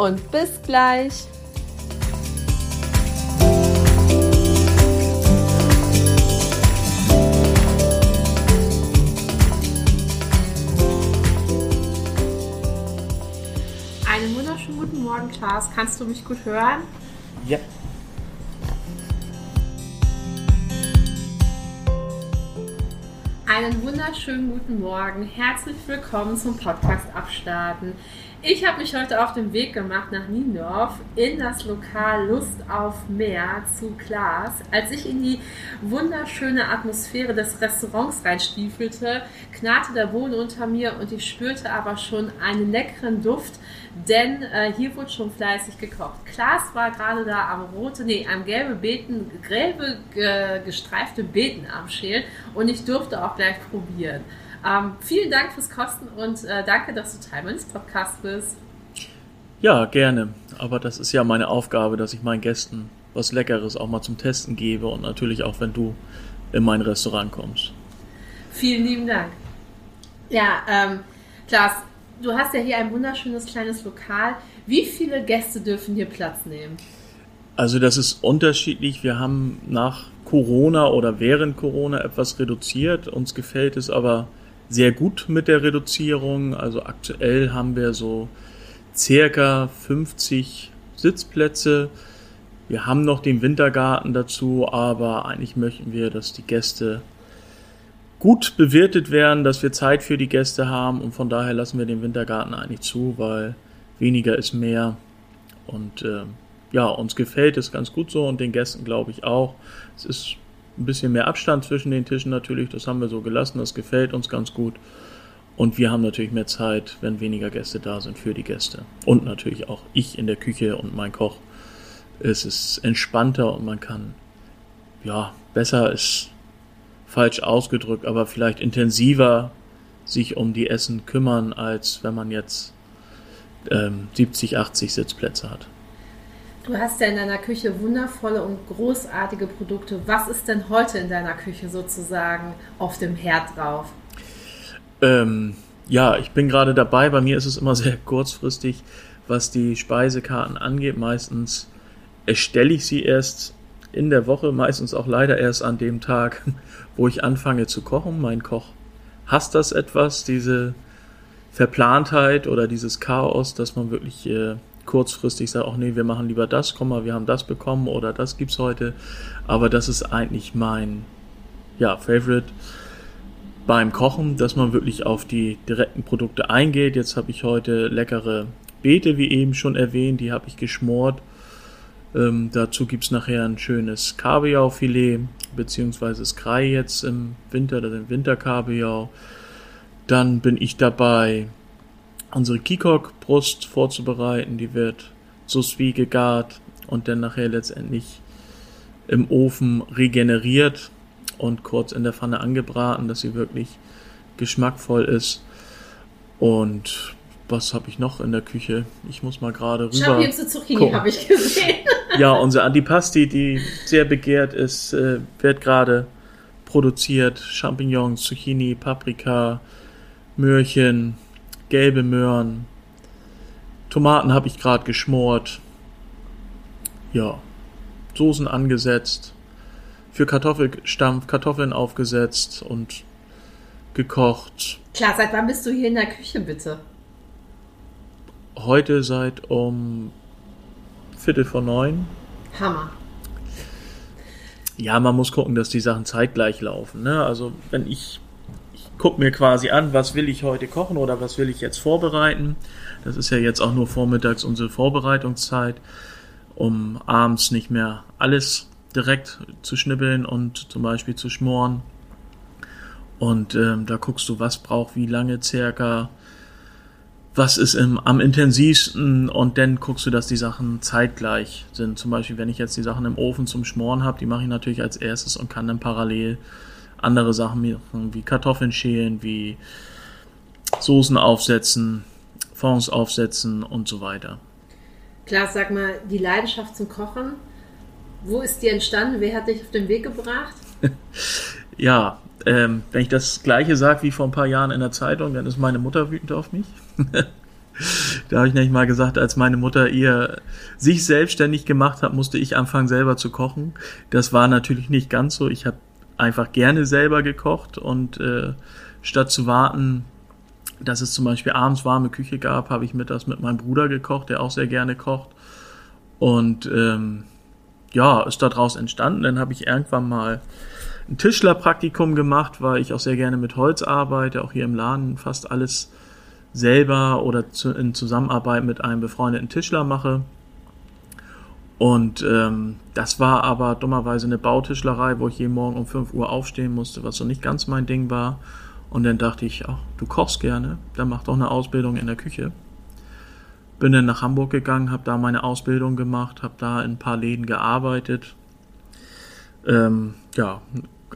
und bis gleich. Einen wunderschönen guten Morgen, Klaas. Kannst du mich gut hören? Ja. Einen wunderschönen guten Morgen. Herzlich willkommen zum Podcast Abstarten. Ich habe mich heute auf den Weg gemacht nach Niendorf in das Lokal Lust auf Meer zu Klaas. Als ich in die wunderschöne Atmosphäre des Restaurants reinstiefelte, knarrte der Boden unter mir und ich spürte aber schon einen leckeren Duft, denn äh, hier wurde schon fleißig gekocht. Klaas war gerade da am rote, nee, am gelbe Beeten, gelbe äh, gestreifte Beeten am Schälen und ich durfte auch gleich probieren. Ähm, vielen Dank fürs Kosten und äh, danke, dass du Teil meines Podcasts bist. Ja, gerne. Aber das ist ja meine Aufgabe, dass ich meinen Gästen was Leckeres auch mal zum Testen gebe und natürlich auch, wenn du in mein Restaurant kommst. Vielen lieben Dank. Ja, ähm, Klaas, du hast ja hier ein wunderschönes kleines Lokal. Wie viele Gäste dürfen hier Platz nehmen? Also das ist unterschiedlich. Wir haben nach Corona oder während Corona etwas reduziert. Uns gefällt es aber sehr gut mit der Reduzierung. Also aktuell haben wir so circa 50 Sitzplätze. Wir haben noch den Wintergarten dazu, aber eigentlich möchten wir, dass die Gäste gut bewirtet werden, dass wir Zeit für die Gäste haben und von daher lassen wir den Wintergarten eigentlich zu, weil weniger ist mehr und äh, ja, uns gefällt es ganz gut so und den Gästen glaube ich auch. Es ist ein bisschen mehr Abstand zwischen den Tischen natürlich, das haben wir so gelassen, das gefällt uns ganz gut. Und wir haben natürlich mehr Zeit, wenn weniger Gäste da sind, für die Gäste. Und natürlich auch ich in der Küche und mein Koch. Es ist entspannter und man kann, ja, besser ist falsch ausgedrückt, aber vielleicht intensiver sich um die Essen kümmern, als wenn man jetzt ähm, 70, 80 Sitzplätze hat. Du hast ja in deiner Küche wundervolle und großartige Produkte. Was ist denn heute in deiner Küche sozusagen auf dem Herd drauf? Ähm, ja, ich bin gerade dabei. Bei mir ist es immer sehr kurzfristig, was die Speisekarten angeht. Meistens erstelle ich sie erst in der Woche, meistens auch leider erst an dem Tag, wo ich anfange zu kochen. Mein Koch hasst das etwas, diese Verplantheit oder dieses Chaos, dass man wirklich äh, kurzfristig sagt, ach nee, wir machen lieber das, komm mal, wir haben das bekommen oder das gibt's heute. Aber das ist eigentlich mein, ja, Favorite beim Kochen, dass man wirklich auf die direkten Produkte eingeht. Jetzt habe ich heute leckere Beete, wie eben schon erwähnt, die habe ich geschmort. Ähm, dazu gibt's nachher ein schönes Kabeljaufilet, beziehungsweise Skrei jetzt im Winter, das sind Winterkabeljau. Dann bin ich dabei, unsere Kikok-Brust vorzubereiten. Die wird sous vide gegart und dann nachher letztendlich im Ofen regeneriert und kurz in der Pfanne angebraten, dass sie wirklich geschmackvoll ist. Und was habe ich noch in der Küche? Ich muss mal gerade rüber. Champignons Zucchini habe ich gesehen. ja, unser Antipasti, die sehr begehrt ist, äh, wird gerade produziert. Champignons, Zucchini, Paprika, Möhrchen, gelbe Möhren. Tomaten habe ich gerade geschmort. Ja, Soßen angesetzt. Für Kartoffelstampf Kartoffeln aufgesetzt und gekocht. Klar, seit wann bist du hier in der Küche, bitte? Heute seit um Viertel vor neun. Hammer. Ja, man muss gucken, dass die Sachen zeitgleich laufen. Ne? Also wenn ich gucke mir quasi an, was will ich heute kochen oder was will ich jetzt vorbereiten. Das ist ja jetzt auch nur vormittags unsere Vorbereitungszeit, um abends nicht mehr alles direkt zu schnibbeln und zum Beispiel zu schmoren. Und ähm, da guckst du, was braucht wie lange circa. was ist im, am intensivsten und dann guckst du, dass die Sachen zeitgleich sind. Zum Beispiel, wenn ich jetzt die Sachen im Ofen zum Schmoren habe, die mache ich natürlich als erstes und kann dann parallel andere Sachen machen, wie Kartoffeln schälen, wie Soßen aufsetzen, Fonds aufsetzen und so weiter. Klar, sag mal, die Leidenschaft zum Kochen, wo ist die entstanden? Wer hat dich auf den Weg gebracht? ja, ähm, wenn ich das gleiche sage wie vor ein paar Jahren in der Zeitung, dann ist meine Mutter wütend auf mich. da habe ich nämlich mal gesagt, als meine Mutter ihr sich selbstständig gemacht hat, musste ich anfangen selber zu kochen. Das war natürlich nicht ganz so. Ich habe einfach gerne selber gekocht und äh, statt zu warten, dass es zum Beispiel abends warme Küche gab, habe ich mittags mit meinem Bruder gekocht, der auch sehr gerne kocht. Und ähm, ja, ist daraus entstanden. Dann habe ich irgendwann mal ein Tischlerpraktikum gemacht, weil ich auch sehr gerne mit Holz arbeite, auch hier im Laden fast alles selber oder zu, in Zusammenarbeit mit einem befreundeten Tischler mache. Und ähm, das war aber dummerweise eine Bautischlerei, wo ich jeden Morgen um 5 Uhr aufstehen musste, was so nicht ganz mein Ding war. Und dann dachte ich, ach, du kochst gerne, dann mach doch eine Ausbildung in der Küche. Bin dann nach Hamburg gegangen, habe da meine Ausbildung gemacht, habe da in ein paar Läden gearbeitet. Ähm, ja,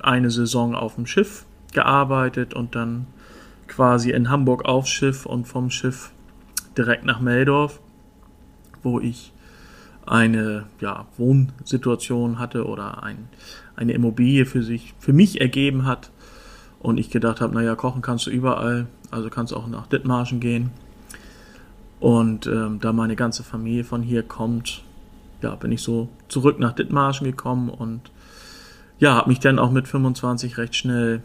eine Saison auf dem Schiff gearbeitet und dann quasi in Hamburg aufs Schiff und vom Schiff direkt nach Meldorf, wo ich eine ja, Wohnsituation hatte oder ein, eine Immobilie für sich, für mich ergeben hat. Und ich gedacht habe, naja, kochen kannst du überall, also kannst du auch nach Dithmarschen gehen. Und ähm, da meine ganze Familie von hier kommt, ja, bin ich so zurück nach Dithmarschen gekommen und ja, habe mich dann auch mit 25 recht schnell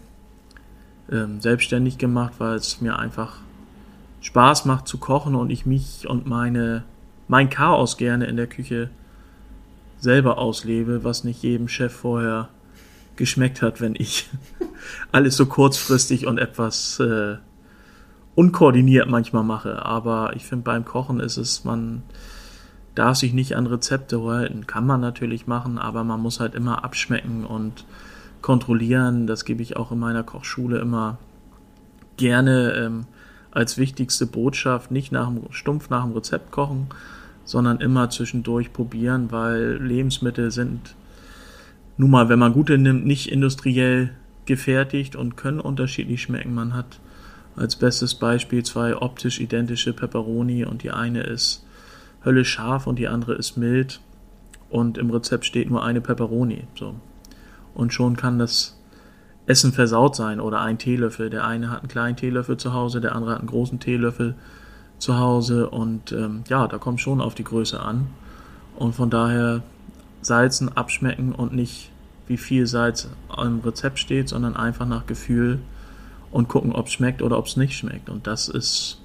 ähm, selbstständig gemacht, weil es mir einfach Spaß macht zu kochen und ich mich und meine mein Chaos gerne in der Küche selber auslebe, was nicht jedem Chef vorher geschmeckt hat, wenn ich alles so kurzfristig und etwas äh, unkoordiniert manchmal mache. Aber ich finde, beim Kochen ist es, man darf sich nicht an Rezepte halten. Kann man natürlich machen, aber man muss halt immer abschmecken und kontrollieren. Das gebe ich auch in meiner Kochschule immer gerne ähm, als wichtigste Botschaft. Nicht nach dem, stumpf nach dem Rezept kochen, sondern immer zwischendurch probieren, weil Lebensmittel sind nun mal, wenn man gute nimmt, nicht industriell gefertigt und können unterschiedlich schmecken. Man hat als bestes Beispiel zwei optisch identische Peperoni und die eine ist höllisch scharf und die andere ist mild und im Rezept steht nur eine Peperoni. So und schon kann das Essen versaut sein oder ein Teelöffel. Der eine hat einen kleinen Teelöffel zu Hause, der andere hat einen großen Teelöffel zu Hause und ähm, ja, da kommt schon auf die Größe an. Und von daher salzen, abschmecken und nicht wie viel Salz im Rezept steht, sondern einfach nach Gefühl und gucken, ob es schmeckt oder ob es nicht schmeckt. Und das ist,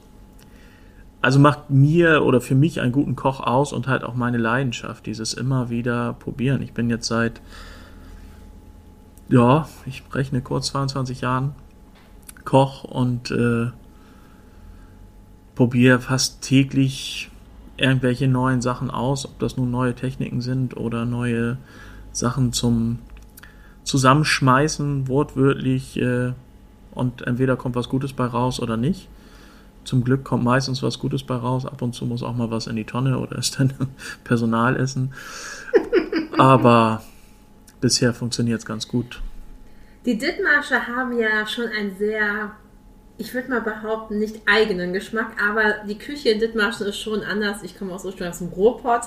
also macht mir oder für mich einen guten Koch aus und halt auch meine Leidenschaft, dieses immer wieder probieren. Ich bin jetzt seit ja, ich rechne kurz 22 Jahren Koch und äh, probiere fast täglich irgendwelche neuen Sachen aus, ob das nun neue Techniken sind oder neue Sachen zum Zusammenschmeißen, wortwörtlich, äh, und entweder kommt was Gutes bei raus oder nicht. Zum Glück kommt meistens was Gutes bei raus, ab und zu muss auch mal was in die Tonne oder ist dann Personalessen. Aber bisher funktioniert es ganz gut. Die Dithmarscher haben ja schon einen sehr, ich würde mal behaupten, nicht eigenen Geschmack, aber die Küche in Dithmarschen ist schon anders. Ich komme aus ursprünglich aus dem Ruhrpott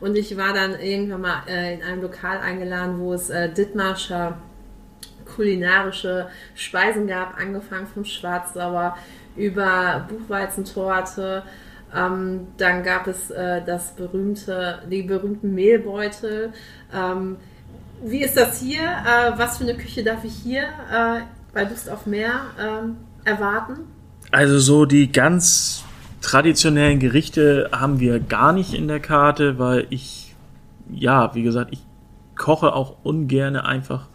und ich war dann irgendwann mal äh, in einem Lokal eingeladen, wo es äh, Dithmarscher kulinarische Speisen gab, angefangen vom Schwarzsauer über Buchweizentorte, ähm, dann gab es äh, das berühmte, die berühmten Mehlbeutel. Ähm, wie ist das hier? Äh, was für eine Küche darf ich hier äh, bei Lust auf Meer äh, erwarten? Also so die ganz traditionellen Gerichte haben wir gar nicht in der Karte, weil ich, ja, wie gesagt, ich koche auch ungern einfach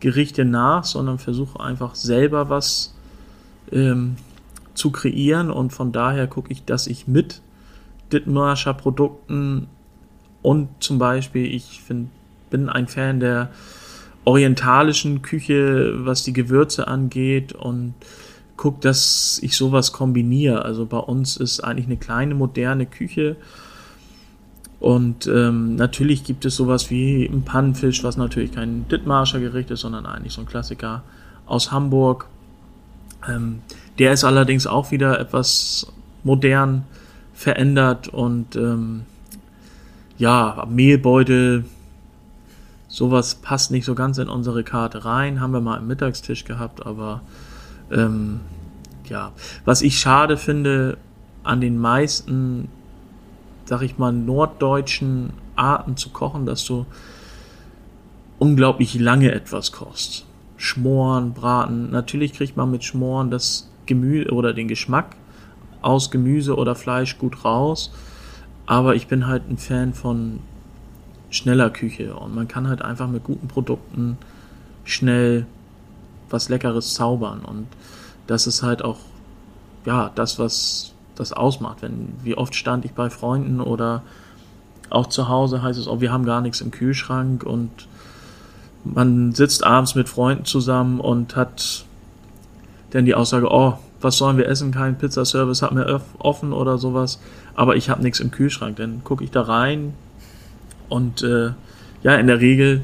Gerichte nach, sondern versuche einfach selber was ähm, zu kreieren und von daher gucke ich, dass ich mit Dithmarscher Produkten und zum Beispiel, ich finde bin ein Fan der orientalischen Küche, was die Gewürze angeht und gucke, dass ich sowas kombiniere. Also bei uns ist eigentlich eine kleine moderne Küche. Und ähm, natürlich gibt es sowas wie ein Pannenfisch, was natürlich kein Dittmarscher Gericht ist, sondern eigentlich so ein Klassiker aus Hamburg. Ähm, der ist allerdings auch wieder etwas modern verändert und ähm, ja, Mehlbeutel, sowas passt nicht so ganz in unsere Karte rein. Haben wir mal im Mittagstisch gehabt, aber ähm, ja, was ich schade finde an den meisten, sag ich mal, norddeutschen Arten zu kochen, dass du unglaublich lange etwas kochst. Schmoren, Braten. Natürlich kriegt man mit Schmoren das Gemüse oder den Geschmack aus Gemüse oder Fleisch gut raus. Aber ich bin halt ein Fan von schneller Küche und man kann halt einfach mit guten Produkten schnell was Leckeres zaubern und das ist halt auch ja das, was das ausmacht. Wenn wie oft stand ich bei Freunden oder auch zu Hause heißt es, oh, wir haben gar nichts im Kühlschrank und man sitzt abends mit Freunden zusammen und hat dann die Aussage, oh, was sollen wir essen? Kein Pizzaservice hat mir offen oder sowas, aber ich habe nichts im Kühlschrank. Dann gucke ich da rein und äh, ja, in der Regel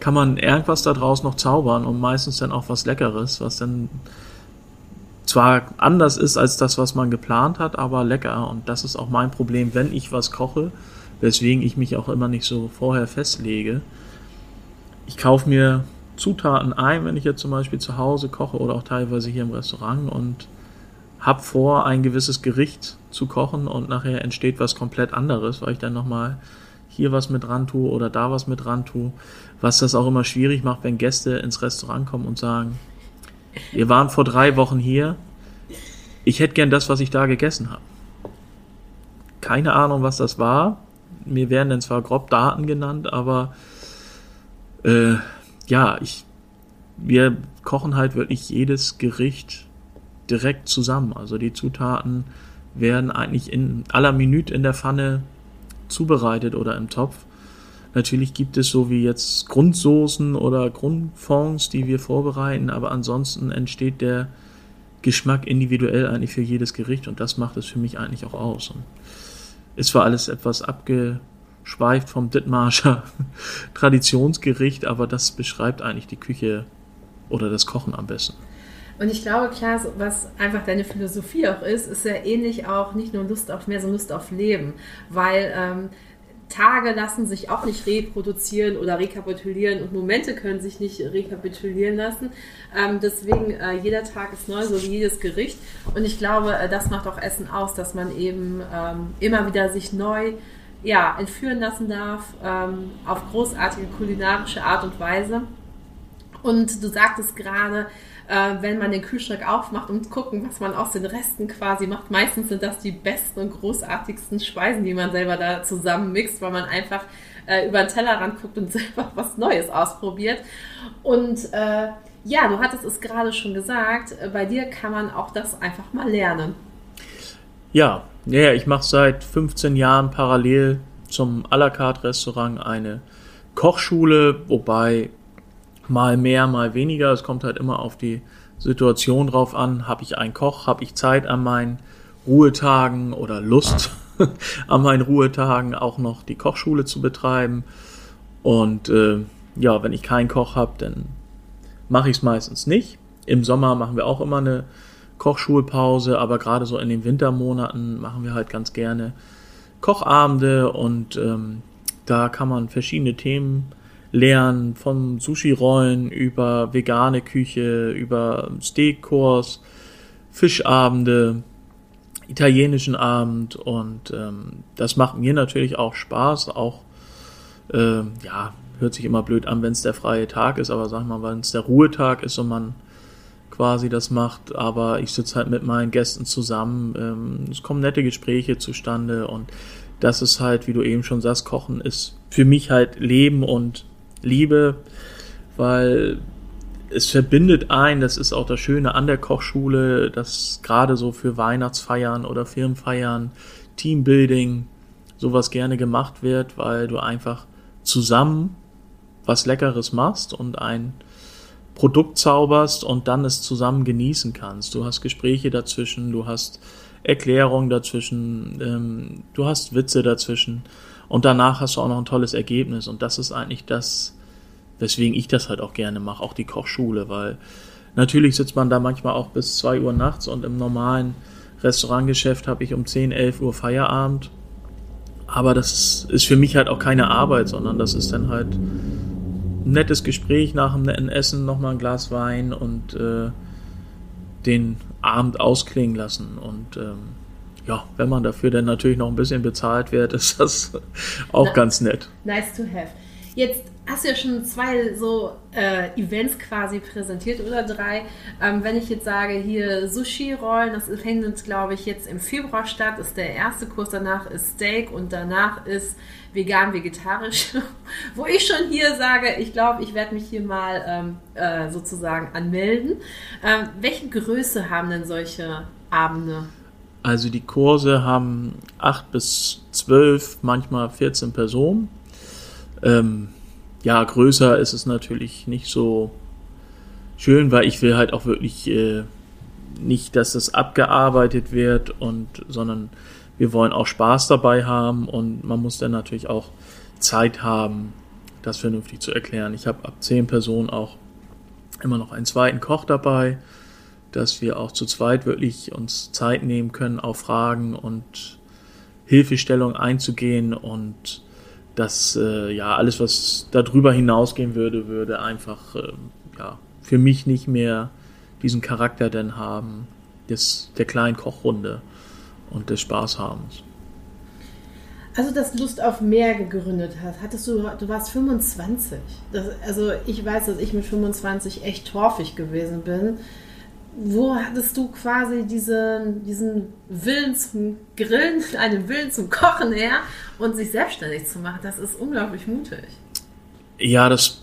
kann man irgendwas da draus noch zaubern und meistens dann auch was Leckeres, was dann zwar anders ist als das, was man geplant hat, aber lecker. Und das ist auch mein Problem, wenn ich was koche, weswegen ich mich auch immer nicht so vorher festlege. Ich kaufe mir Zutaten ein, wenn ich jetzt zum Beispiel zu Hause koche oder auch teilweise hier im Restaurant und habe vor, ein gewisses Gericht zu kochen und nachher entsteht was komplett anderes, weil ich dann nochmal hier was mit ran tue oder da was mit ran tue, was das auch immer schwierig macht, wenn Gäste ins Restaurant kommen und sagen, wir waren vor drei Wochen hier, ich hätte gern das, was ich da gegessen habe. Keine Ahnung, was das war. Mir werden dann zwar grob Daten genannt, aber äh, ja, ich, wir kochen halt wirklich jedes Gericht direkt zusammen. Also die Zutaten werden eigentlich in aller Minute in der Pfanne zubereitet oder im Topf. Natürlich gibt es so wie jetzt Grundsoßen oder Grundfonds, die wir vorbereiten, aber ansonsten entsteht der Geschmack individuell eigentlich für jedes Gericht und das macht es für mich eigentlich auch aus. Und ist zwar alles etwas abgeschweift vom Dittmarscher Traditionsgericht, aber das beschreibt eigentlich die Küche oder das Kochen am besten. Und ich glaube, klar, was einfach deine Philosophie auch ist, ist ja ähnlich auch nicht nur Lust auf mehr, sondern Lust auf Leben. Weil ähm, Tage lassen sich auch nicht reproduzieren oder rekapitulieren und Momente können sich nicht rekapitulieren lassen. Ähm, deswegen, äh, jeder Tag ist neu, so wie jedes Gericht. Und ich glaube, äh, das macht auch Essen aus, dass man eben ähm, immer wieder sich neu ja, entführen lassen darf ähm, auf großartige kulinarische Art und Weise. Und du sagtest gerade, äh, wenn man den Kühlschrank aufmacht und gucken, was man aus den Resten quasi macht. Meistens sind das die besten und großartigsten Speisen, die man selber da zusammenmixt, weil man einfach äh, über den Tellerrand guckt und selber was Neues ausprobiert. Und äh, ja, du hattest es gerade schon gesagt, äh, bei dir kann man auch das einfach mal lernen. Ja, ja ich mache seit 15 Jahren parallel zum à la carte Restaurant eine Kochschule, wobei mal mehr, mal weniger. Es kommt halt immer auf die Situation drauf an. Habe ich einen Koch? Habe ich Zeit an meinen Ruhetagen oder Lust an meinen Ruhetagen auch noch die Kochschule zu betreiben? Und äh, ja, wenn ich keinen Koch habe, dann mache ich es meistens nicht. Im Sommer machen wir auch immer eine Kochschulpause, aber gerade so in den Wintermonaten machen wir halt ganz gerne Kochabende und ähm, da kann man verschiedene Themen lernen, vom Sushi-Rollen über vegane Küche, über Steakkurs, Fischabende, italienischen Abend und ähm, das macht mir natürlich auch Spaß, auch äh, ja, hört sich immer blöd an, wenn es der freie Tag ist, aber sag mal, wenn es der Ruhetag ist und man quasi das macht, aber ich sitze halt mit meinen Gästen zusammen, ähm, es kommen nette Gespräche zustande und das ist halt, wie du eben schon sagst, Kochen ist für mich halt Leben und liebe, weil es verbindet ein, das ist auch das Schöne an der Kochschule, dass gerade so für Weihnachtsfeiern oder Firmenfeiern, Teambuilding, sowas gerne gemacht wird, weil du einfach zusammen was Leckeres machst und ein Produkt zauberst und dann es zusammen genießen kannst. Du hast Gespräche dazwischen, du hast Erklärungen dazwischen, ähm, du hast Witze dazwischen und danach hast du auch noch ein tolles Ergebnis und das ist eigentlich das, weswegen ich das halt auch gerne mache, auch die Kochschule, weil natürlich sitzt man da manchmal auch bis zwei Uhr nachts und im normalen Restaurantgeschäft habe ich um 10, 11 Uhr Feierabend. Aber das ist für mich halt auch keine Arbeit, sondern das ist dann halt ein nettes Gespräch nach einem netten Essen, nochmal ein Glas Wein und äh, den Abend ausklingen lassen. Und ähm, ja, wenn man dafür dann natürlich noch ein bisschen bezahlt wird, ist das auch Na, ganz nett. Nice to have. Jetzt hast du ja schon zwei so äh, Events quasi präsentiert oder drei. Ähm, wenn ich jetzt sage, hier Sushi-Rollen, das findet, glaube ich, jetzt im Februar statt, ist der erste Kurs, danach ist Steak und danach ist vegan-vegetarisch. Wo ich schon hier sage, ich glaube, ich werde mich hier mal ähm, äh, sozusagen anmelden. Ähm, welche Größe haben denn solche Abende? Also die Kurse haben acht bis zwölf, manchmal 14 Personen. Ähm, ja, größer ist es natürlich nicht so schön, weil ich will halt auch wirklich äh, nicht, dass das abgearbeitet wird und sondern wir wollen auch Spaß dabei haben und man muss dann natürlich auch Zeit haben, das vernünftig zu erklären. Ich habe ab zehn Personen auch immer noch einen zweiten Koch dabei, dass wir auch zu zweit wirklich uns Zeit nehmen können, auf Fragen und Hilfestellung einzugehen und dass äh, ja alles, was darüber hinausgehen würde, würde einfach äh, ja für mich nicht mehr diesen Charakter denn haben des der kleinen Kochrunde und des Spaßhabens. Also das Lust auf mehr gegründet hast, hattest du, du warst 25. Das, also ich weiß, dass ich mit 25 echt torfig gewesen bin wo hattest du quasi diesen, diesen Willen zum Grillen, einen Willen zum Kochen her und sich selbstständig zu machen? Das ist unglaublich mutig. Ja, das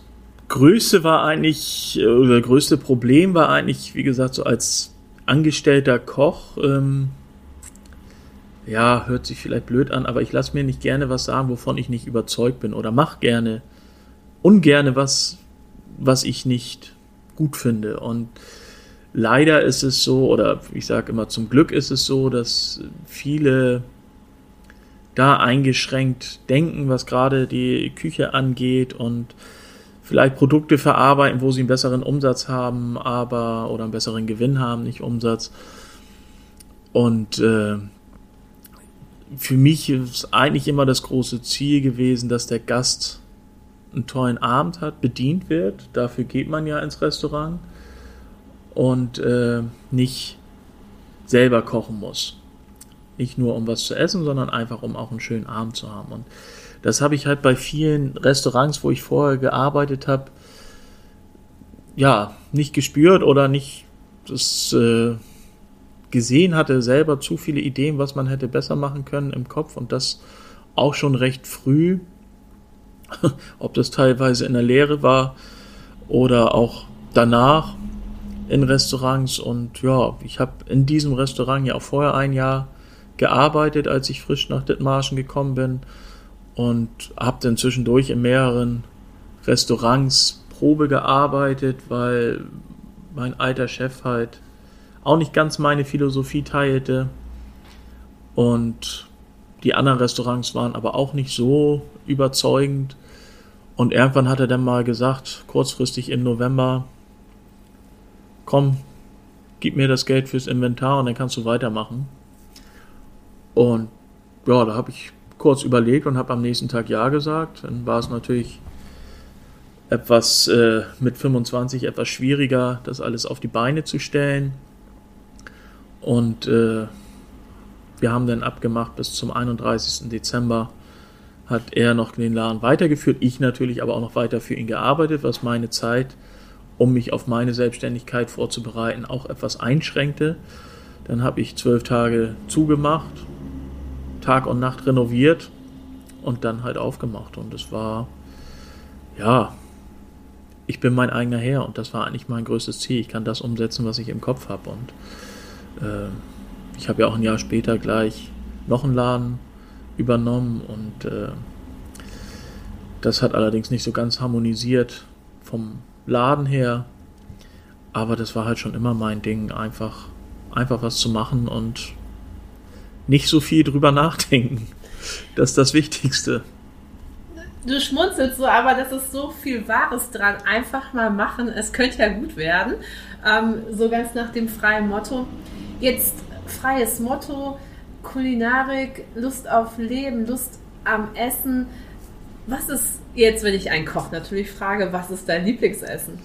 Größte war eigentlich, oder größte Problem war eigentlich, wie gesagt, so als angestellter Koch, ähm, ja, hört sich vielleicht blöd an, aber ich lasse mir nicht gerne was sagen, wovon ich nicht überzeugt bin oder mache gerne, ungerne was, was ich nicht gut finde. Und leider ist es so, oder ich sage immer zum Glück ist es so, dass viele da eingeschränkt denken, was gerade die Küche angeht und vielleicht Produkte verarbeiten, wo sie einen besseren Umsatz haben, aber oder einen besseren Gewinn haben, nicht Umsatz. Und äh, für mich ist eigentlich immer das große Ziel gewesen, dass der Gast einen tollen Abend hat, bedient wird. Dafür geht man ja ins Restaurant und äh, nicht selber kochen muss. Nicht nur um was zu essen, sondern einfach um auch einen schönen Abend zu haben. Und das habe ich halt bei vielen Restaurants, wo ich vorher gearbeitet habe, ja, nicht gespürt oder nicht das äh, gesehen hatte, selber zu viele Ideen, was man hätte besser machen können im Kopf und das auch schon recht früh. Ob das teilweise in der Lehre war oder auch danach in Restaurants und ja, ich habe in diesem Restaurant ja auch vorher ein Jahr gearbeitet, als ich frisch nach Dithmarschen gekommen bin und habe dann zwischendurch in mehreren Restaurants Probe gearbeitet, weil mein alter Chef halt auch nicht ganz meine Philosophie teilte und die anderen Restaurants waren aber auch nicht so überzeugend. Und irgendwann hat er dann mal gesagt, kurzfristig im November, komm, gib mir das Geld fürs Inventar und dann kannst du weitermachen. Und ja, da habe ich kurz überlegt und habe am nächsten Tag Ja gesagt. Dann war es natürlich etwas äh, mit 25 etwas schwieriger, das alles auf die Beine zu stellen. Und äh, wir haben dann abgemacht, bis zum 31. Dezember hat er noch den Laden weitergeführt, ich natürlich aber auch noch weiter für ihn gearbeitet, was meine Zeit um mich auf meine Selbstständigkeit vorzubereiten, auch etwas einschränkte. Dann habe ich zwölf Tage zugemacht, Tag und Nacht renoviert und dann halt aufgemacht. Und es war, ja, ich bin mein eigener Herr und das war eigentlich mein größtes Ziel. Ich kann das umsetzen, was ich im Kopf habe. Und äh, ich habe ja auch ein Jahr später gleich noch einen Laden übernommen und äh, das hat allerdings nicht so ganz harmonisiert vom Laden her Aber das war halt schon immer mein Ding, einfach, einfach was zu machen und nicht so viel drüber nachdenken. Das ist das Wichtigste. Du schmunzelst so, aber das ist so viel Wahres dran. Einfach mal machen, es könnte ja gut werden. Ähm, so ganz nach dem freien Motto. Jetzt freies Motto, Kulinarik, Lust auf Leben, Lust am Essen. Was ist jetzt, wenn ich einen Koch natürlich frage, was ist dein Lieblingsessen?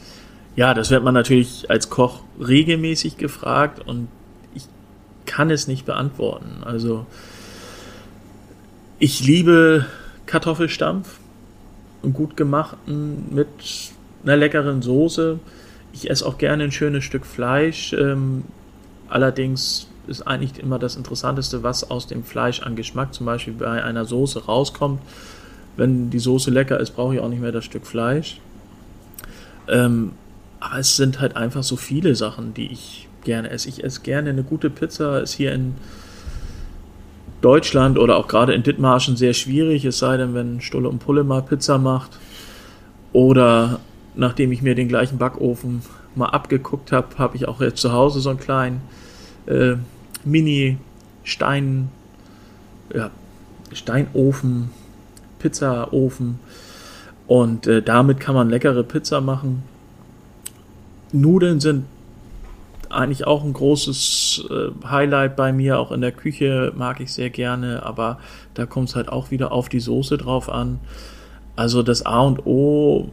Ja, das wird man natürlich als Koch regelmäßig gefragt und ich kann es nicht beantworten. Also ich liebe Kartoffelstampf, einen gut gemachten mit einer leckeren Soße. Ich esse auch gerne ein schönes Stück Fleisch. Ähm, allerdings ist eigentlich immer das Interessanteste, was aus dem Fleisch an Geschmack zum Beispiel bei einer Soße rauskommt. Wenn die Soße lecker ist, brauche ich auch nicht mehr das Stück Fleisch. Ähm, aber es sind halt einfach so viele Sachen, die ich gerne esse. Ich esse gerne eine gute Pizza, ist hier in Deutschland oder auch gerade in Dithmarschen sehr schwierig, es sei denn, wenn Stulle und Pulle mal Pizza macht. Oder nachdem ich mir den gleichen Backofen mal abgeguckt habe, habe ich auch jetzt zu Hause so einen kleinen äh, Mini-Stein, ja, Steinofen, Pizzaofen. Und äh, damit kann man leckere Pizza machen. Nudeln sind eigentlich auch ein großes äh, Highlight bei mir. Auch in der Küche mag ich sehr gerne, aber da kommt es halt auch wieder auf die Soße drauf an. Also das A und O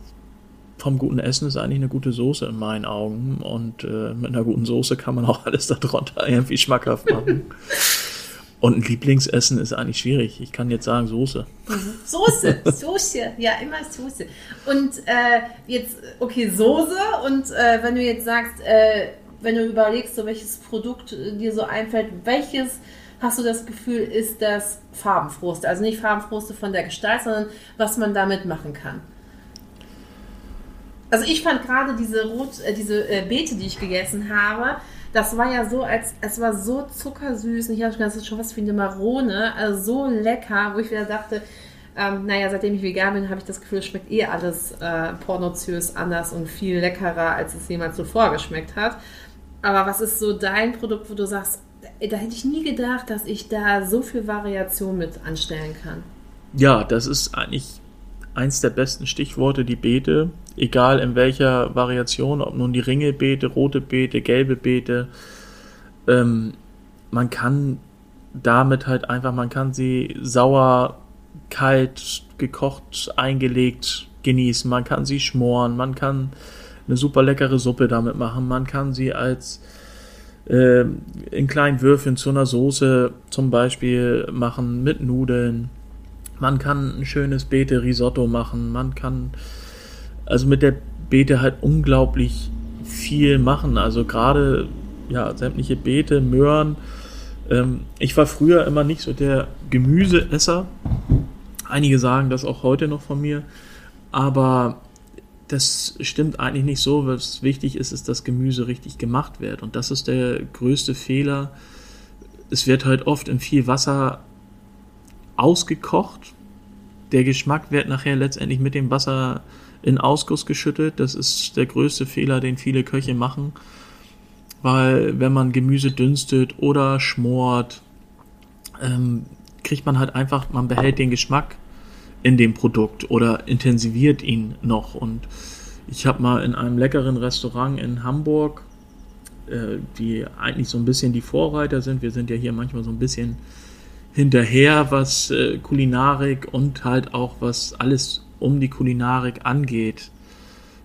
vom guten Essen ist eigentlich eine gute Soße in meinen Augen. Und äh, mit einer guten Soße kann man auch alles darunter irgendwie schmackhaft machen. Und ein Lieblingsessen ist eigentlich schwierig. Ich kann jetzt sagen Soße. Soße, Soße, ja, immer Soße. Und äh, jetzt, okay, Soße. Und äh, wenn du jetzt sagst, äh, wenn du überlegst, so welches Produkt dir so einfällt, welches hast du das Gefühl, ist das Farbenfroste? Also nicht Farbenfroste von der Gestalt, sondern was man damit machen kann. Also ich fand gerade diese Rot, äh, diese äh, Beete, die ich gegessen habe, das war ja so, als es war so zuckersüß. Und ich habe das ist schon was wie eine Marone, also so lecker, wo ich wieder dachte, ähm, naja, seitdem ich vegan bin, habe ich das Gefühl, es schmeckt eh alles äh, pornoziös anders und viel leckerer, als es jemals zuvor geschmeckt hat. Aber was ist so dein Produkt, wo du sagst, da hätte ich nie gedacht, dass ich da so viel Variation mit anstellen kann? Ja, das ist eigentlich eins der besten Stichworte, die Beete, egal in welcher Variation, ob nun die Ringelbeete, rote Beete, gelbe Beete. Ähm, man kann damit halt einfach, man kann sie sauer, kalt, gekocht, eingelegt genießen. Man kann sie schmoren, man kann eine super leckere Suppe damit machen. Man kann sie als äh, in kleinen Würfeln zu einer Soße zum Beispiel machen mit Nudeln. Man kann ein schönes Beete-Risotto machen. Man kann also mit der Beete halt unglaublich viel machen. Also gerade ja sämtliche Beete, Möhren. Ähm, ich war früher immer nicht so der Gemüseesser. Einige sagen das auch heute noch von mir. Aber das stimmt eigentlich nicht so. Was wichtig ist, ist, dass Gemüse richtig gemacht wird. Und das ist der größte Fehler. Es wird halt oft in viel Wasser ausgekocht. Der Geschmack wird nachher letztendlich mit dem Wasser in Ausguss geschüttet. Das ist der größte Fehler, den viele Köche machen. Weil wenn man Gemüse dünstet oder schmort, ähm, kriegt man halt einfach, man behält den Geschmack in dem Produkt oder intensiviert ihn noch. Und ich habe mal in einem leckeren Restaurant in Hamburg, äh, die eigentlich so ein bisschen die Vorreiter sind, wir sind ja hier manchmal so ein bisschen hinterher, was äh, Kulinarik und halt auch was alles um die Kulinarik angeht,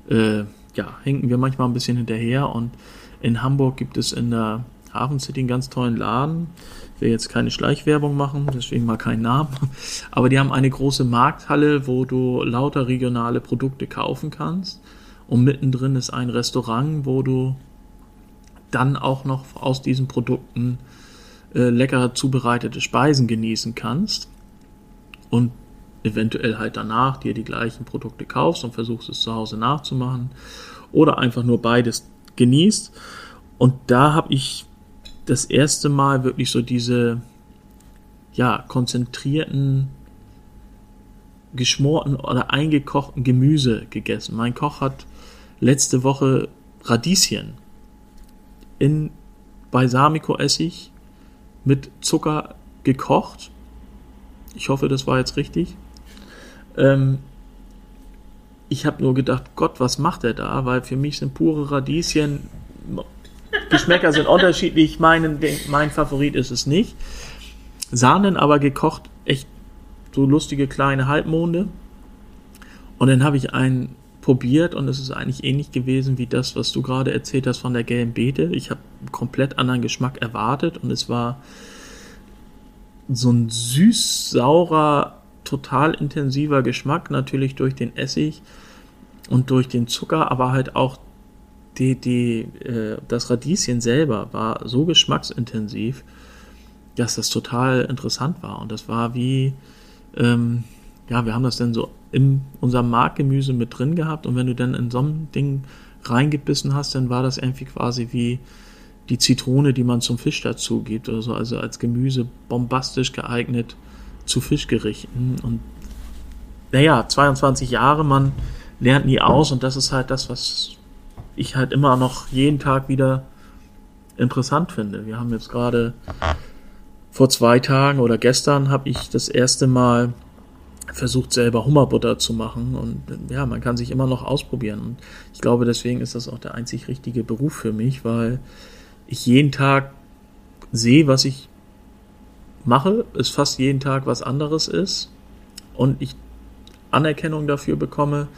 äh, ja, hinken wir manchmal ein bisschen hinterher. Und in Hamburg gibt es in der Hafen City einen ganz tollen Laden. Ich will jetzt keine Schleichwerbung machen, deswegen mal keinen Namen. Aber die haben eine große Markthalle, wo du lauter regionale Produkte kaufen kannst. Und mittendrin ist ein Restaurant, wo du dann auch noch aus diesen Produkten äh, lecker zubereitete Speisen genießen kannst und eventuell halt danach dir die gleichen Produkte kaufst und versuchst es zu Hause nachzumachen oder einfach nur beides genießt. Und da habe ich das erste Mal wirklich so diese ja konzentrierten geschmorten oder eingekochten Gemüse gegessen. Mein Koch hat letzte Woche Radieschen in Balsamico-Essig mit Zucker gekocht. Ich hoffe, das war jetzt richtig. Ähm, ich habe nur gedacht, Gott, was macht er da? Weil für mich sind pure Radieschen, Geschmäcker sind unterschiedlich, mein, mein Favorit ist es nicht. Sahnen aber gekocht, echt so lustige kleine Halbmonde. Und dann habe ich einen probiert und es ist eigentlich ähnlich gewesen wie das, was du gerade erzählt hast von der gelben Beete. Ich habe einen komplett anderen Geschmack erwartet und es war so ein süß-saurer, total intensiver Geschmack, natürlich durch den Essig und durch den Zucker, aber halt auch die, die, äh, das Radieschen selber war so geschmacksintensiv, dass das total interessant war. Und das war wie, ähm, ja, wir haben das dann so in unserem Markgemüse mit drin gehabt. Und wenn du dann in so ein Ding reingebissen hast, dann war das irgendwie quasi wie die Zitrone, die man zum Fisch dazu gibt oder so, also als Gemüse bombastisch geeignet zu Fischgerichten und naja, 22 Jahre, man lernt nie aus. Und das ist halt das, was ich halt immer noch jeden Tag wieder interessant finde. Wir haben jetzt gerade vor zwei Tagen oder gestern habe ich das erste Mal versucht selber Hummerbutter zu machen. Und ja, man kann sich immer noch ausprobieren. Und ich glaube, deswegen ist das auch der einzig richtige Beruf für mich, weil ich jeden Tag sehe, was ich mache, es fast jeden Tag was anderes ist und ich Anerkennung dafür bekomme,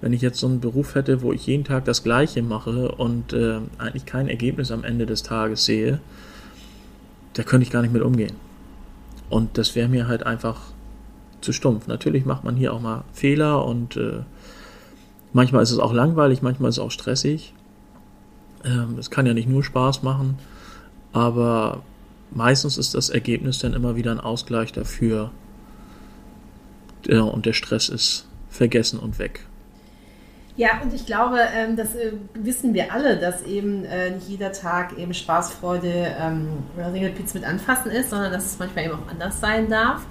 wenn ich jetzt so einen Beruf hätte, wo ich jeden Tag das Gleiche mache und äh, eigentlich kein Ergebnis am Ende des Tages sehe, da könnte ich gar nicht mit umgehen. Und das wäre mir halt einfach zu stumpf. Natürlich macht man hier auch mal Fehler und äh, manchmal ist es auch langweilig, manchmal ist es auch stressig. Ähm, es kann ja nicht nur Spaß machen, aber meistens ist das Ergebnis dann immer wieder ein Ausgleich dafür ja, und der Stress ist vergessen und weg. Ja, und ich glaube, ähm, das äh, wissen wir alle, dass eben äh, nicht jeder Tag eben Spaß, Freude, ähm, Ringelpizza mit anfassen ist, sondern dass es manchmal eben auch anders sein darf.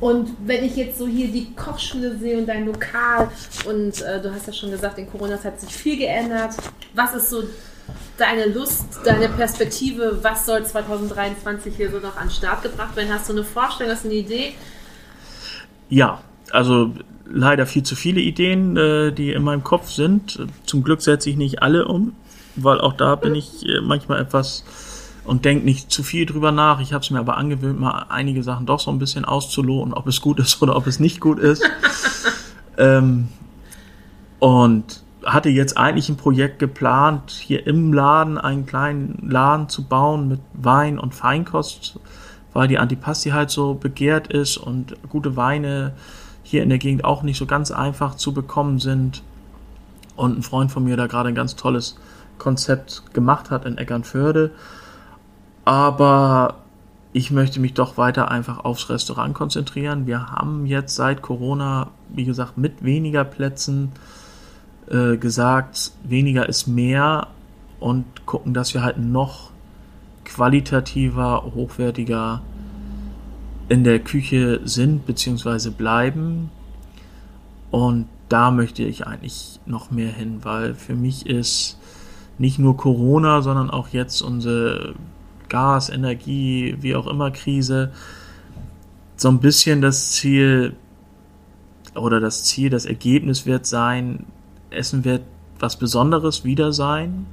Und wenn ich jetzt so hier die Kochschule sehe und dein Lokal und äh, du hast ja schon gesagt, in Corona hat sich viel geändert. Was ist so deine Lust, deine Perspektive? Was soll 2023 hier so noch an den Start gebracht werden? Hast du eine Vorstellung, hast du eine Idee? Ja, also leider viel zu viele Ideen, äh, die in meinem Kopf sind. Zum Glück setze ich nicht alle um, weil auch da bin ich äh, manchmal etwas und denke nicht zu viel drüber nach. Ich habe es mir aber angewöhnt, mal einige Sachen doch so ein bisschen auszuloten, ob es gut ist oder ob es nicht gut ist. ähm, und hatte jetzt eigentlich ein Projekt geplant, hier im Laden einen kleinen Laden zu bauen mit Wein und Feinkost, weil die Antipasti halt so begehrt ist und gute Weine hier in der Gegend auch nicht so ganz einfach zu bekommen sind. Und ein Freund von mir da gerade ein ganz tolles Konzept gemacht hat in Eckernförde. Aber ich möchte mich doch weiter einfach aufs Restaurant konzentrieren. Wir haben jetzt seit Corona, wie gesagt, mit weniger Plätzen äh, gesagt, weniger ist mehr und gucken, dass wir halt noch qualitativer, hochwertiger in der Küche sind bzw. bleiben. Und da möchte ich eigentlich noch mehr hin, weil für mich ist nicht nur Corona, sondern auch jetzt unsere Gas, Energie, wie auch immer Krise so ein bisschen das Ziel oder das Ziel, das Ergebnis wird sein, Essen wird was Besonderes wieder sein.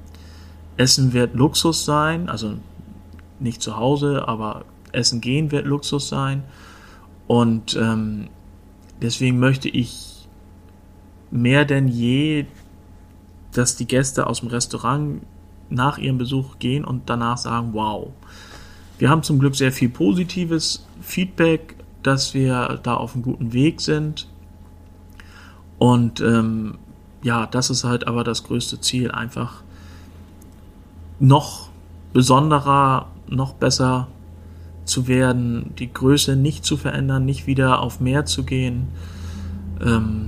Essen wird Luxus sein, also nicht zu Hause, aber Essen gehen wird Luxus sein. Und ähm, deswegen möchte ich mehr denn je, dass die Gäste aus dem Restaurant nach ihrem Besuch gehen und danach sagen, wow. Wir haben zum Glück sehr viel positives Feedback, dass wir da auf einem guten Weg sind. Und ähm, ja, das ist halt aber das größte Ziel, einfach noch besonderer, noch besser zu werden, die Größe nicht zu verändern, nicht wieder auf mehr zu gehen. Ähm,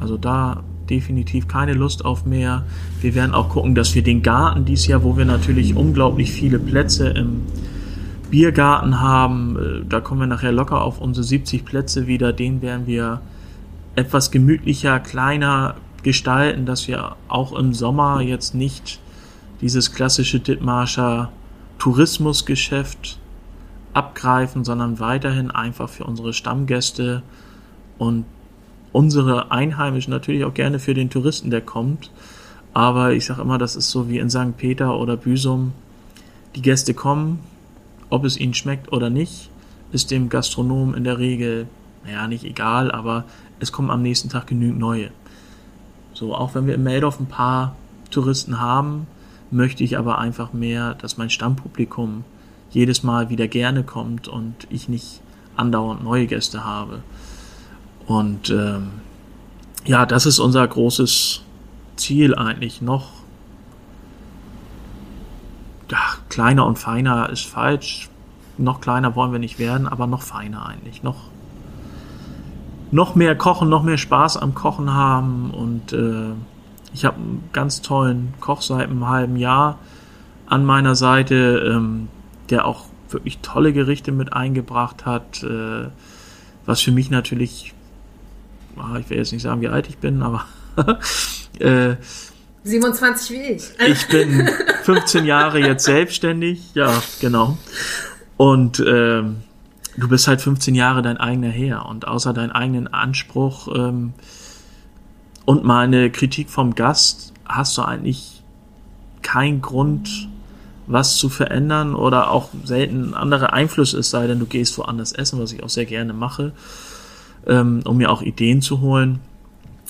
also da definitiv keine Lust auf mehr. Wir werden auch gucken, dass wir den Garten dieses Jahr, wo wir natürlich unglaublich viele Plätze im Biergarten haben, äh, da kommen wir nachher locker auf unsere 70 Plätze wieder, den werden wir etwas gemütlicher, kleiner gestalten, dass wir auch im Sommer jetzt nicht dieses klassische Dithmarscher Tourismusgeschäft abgreifen, sondern weiterhin einfach für unsere Stammgäste und unsere Einheimischen natürlich auch gerne für den Touristen, der kommt. Aber ich sage immer, das ist so wie in St. Peter oder Büsum. Die Gäste kommen, ob es ihnen schmeckt oder nicht, ist dem Gastronom in der Regel, naja, nicht egal, aber es kommen am nächsten Tag genügend neue. So, auch wenn wir in Meldorf ein paar Touristen haben, möchte ich aber einfach mehr, dass mein Stammpublikum jedes Mal wieder gerne kommt und ich nicht andauernd neue Gäste habe. Und ähm, ja, das ist unser großes Ziel eigentlich noch. Ja, kleiner und feiner ist falsch. Noch kleiner wollen wir nicht werden, aber noch feiner eigentlich. Noch, noch mehr kochen, noch mehr Spaß am Kochen haben. Und äh, ich habe einen ganz tollen Koch seit einem halben Jahr an meiner Seite, ähm, der auch wirklich tolle Gerichte mit eingebracht hat. Äh, was für mich natürlich Ah, ich will jetzt nicht sagen, wie alt ich bin, aber äh, 27 wie ich. ich bin 15 Jahre jetzt selbstständig, ja, genau. Und äh, du bist halt 15 Jahre dein eigener Herr und außer deinen eigenen Anspruch ähm, und mal eine Kritik vom Gast hast du eigentlich keinen Grund, was zu verändern oder auch selten andere Einflüsse ist, sei denn du gehst woanders essen, was ich auch sehr gerne mache ähm, um mir auch Ideen zu holen.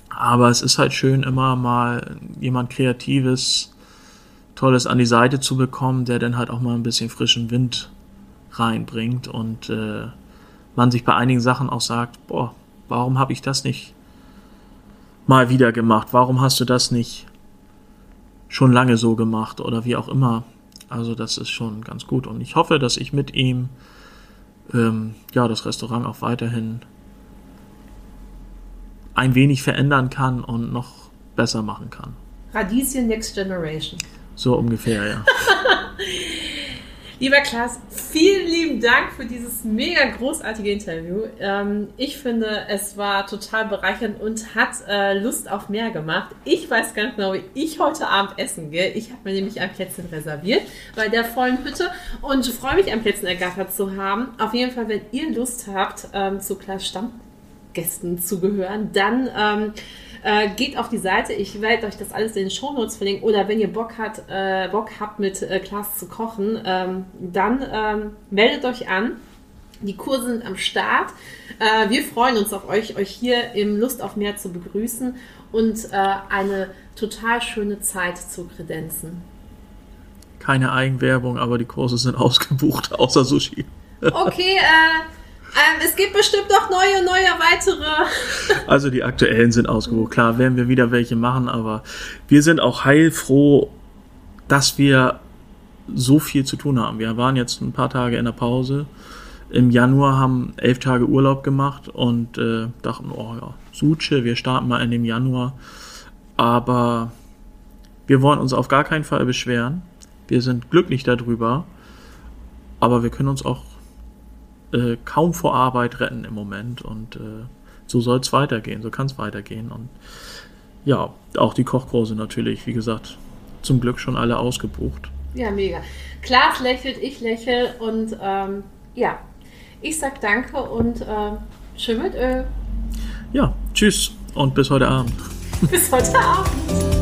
Aber es ist halt schön, immer mal jemand Kreatives, Tolles an die Seite zu bekommen, der dann halt auch mal ein bisschen frischen Wind reinbringt und äh, man sich bei einigen Sachen auch sagt, boah, warum habe ich das nicht mal wieder gemacht? Warum hast du das nicht schon lange so gemacht oder wie auch immer? Also das ist schon ganz gut und ich hoffe, dass ich mit ihm ähm, ja das Restaurant auch weiterhin ein wenig verändern kann und noch besser machen kann. Radieschen Next Generation. So ungefähr, ja. Lieber Klaas, vielen lieben Dank für dieses mega großartige Interview. Ähm, ich finde, es war total bereichernd und hat äh, Lust auf mehr gemacht. Ich weiß ganz genau, wie ich heute Abend essen gehe. Ich habe mir nämlich ein Plätzchen reserviert bei der vollen Hütte und freue mich, ein Plätzchen ergattert zu haben. Auf jeden Fall, wenn ihr Lust habt, ähm, zu Klaas Stamm Gästen zugehören, dann ähm, äh, geht auf die Seite. Ich werde euch das alles in den Shownotes verlinken. Oder wenn ihr Bock, hat, äh, Bock habt, mit äh, Klaas zu kochen, ähm, dann ähm, meldet euch an. Die Kurse sind am Start. Äh, wir freuen uns auf euch, euch hier im Lust auf Meer zu begrüßen und äh, eine total schöne Zeit zu kredenzen. Keine Eigenwerbung, aber die Kurse sind ausgebucht, außer Sushi. Okay, äh, ähm, es gibt bestimmt noch neue, neue weitere. Also die aktuellen sind ausgebucht. Klar, werden wir wieder welche machen, aber wir sind auch heilfroh, dass wir so viel zu tun haben. Wir waren jetzt ein paar Tage in der Pause. Im Januar haben elf Tage Urlaub gemacht und äh, dachten, oh ja, Suche, wir starten mal in dem Januar. Aber wir wollen uns auf gar keinen Fall beschweren. Wir sind glücklich darüber. Aber wir können uns auch äh, kaum vor Arbeit retten im Moment und äh, so soll es weitergehen, so kann es weitergehen und ja, auch die Kochkurse natürlich, wie gesagt, zum Glück schon alle ausgebucht. Ja, mega. Klaas lächelt, ich lächle und ähm, ja, ich sag danke und äh, schön mit Öl. Ja, tschüss und bis heute Abend. bis heute Abend.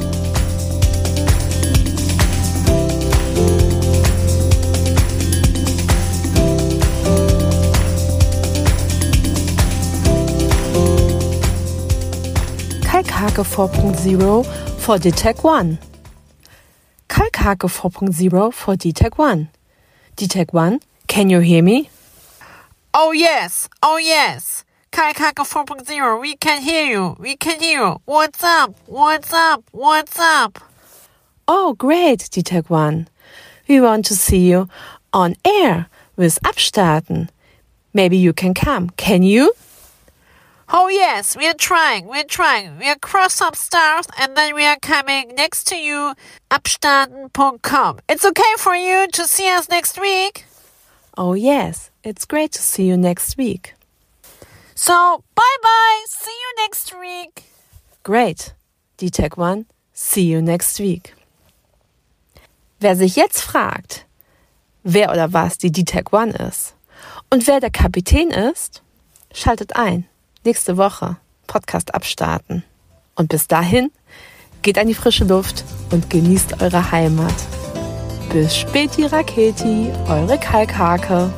Kalkhake 4.0 for DTEC 1. Kalkhake 4.0 for DTEC 1. DTEC 1, can you hear me? Oh yes, oh yes. Kalkhake 4.0, we can hear you, we can hear you. What's up, what's up, what's up? Oh great, DTEC 1. We want to see you on air with Abstarten. Maybe you can come, can you? Oh yes, we're trying, we're trying. We're cross some stars and then we are coming next to you, abstanden.com. It's okay for you to see us next week? Oh yes, it's great to see you next week. So, bye bye, see you next week. Great. die Tech One. See you next week. Wer sich jetzt fragt, wer oder was die D-Tech One ist und wer der Kapitän ist, schaltet ein. Nächste Woche Podcast abstarten. Und bis dahin, geht an die frische Luft und genießt eure Heimat. Bis späti Raketi, eure Kalkhake.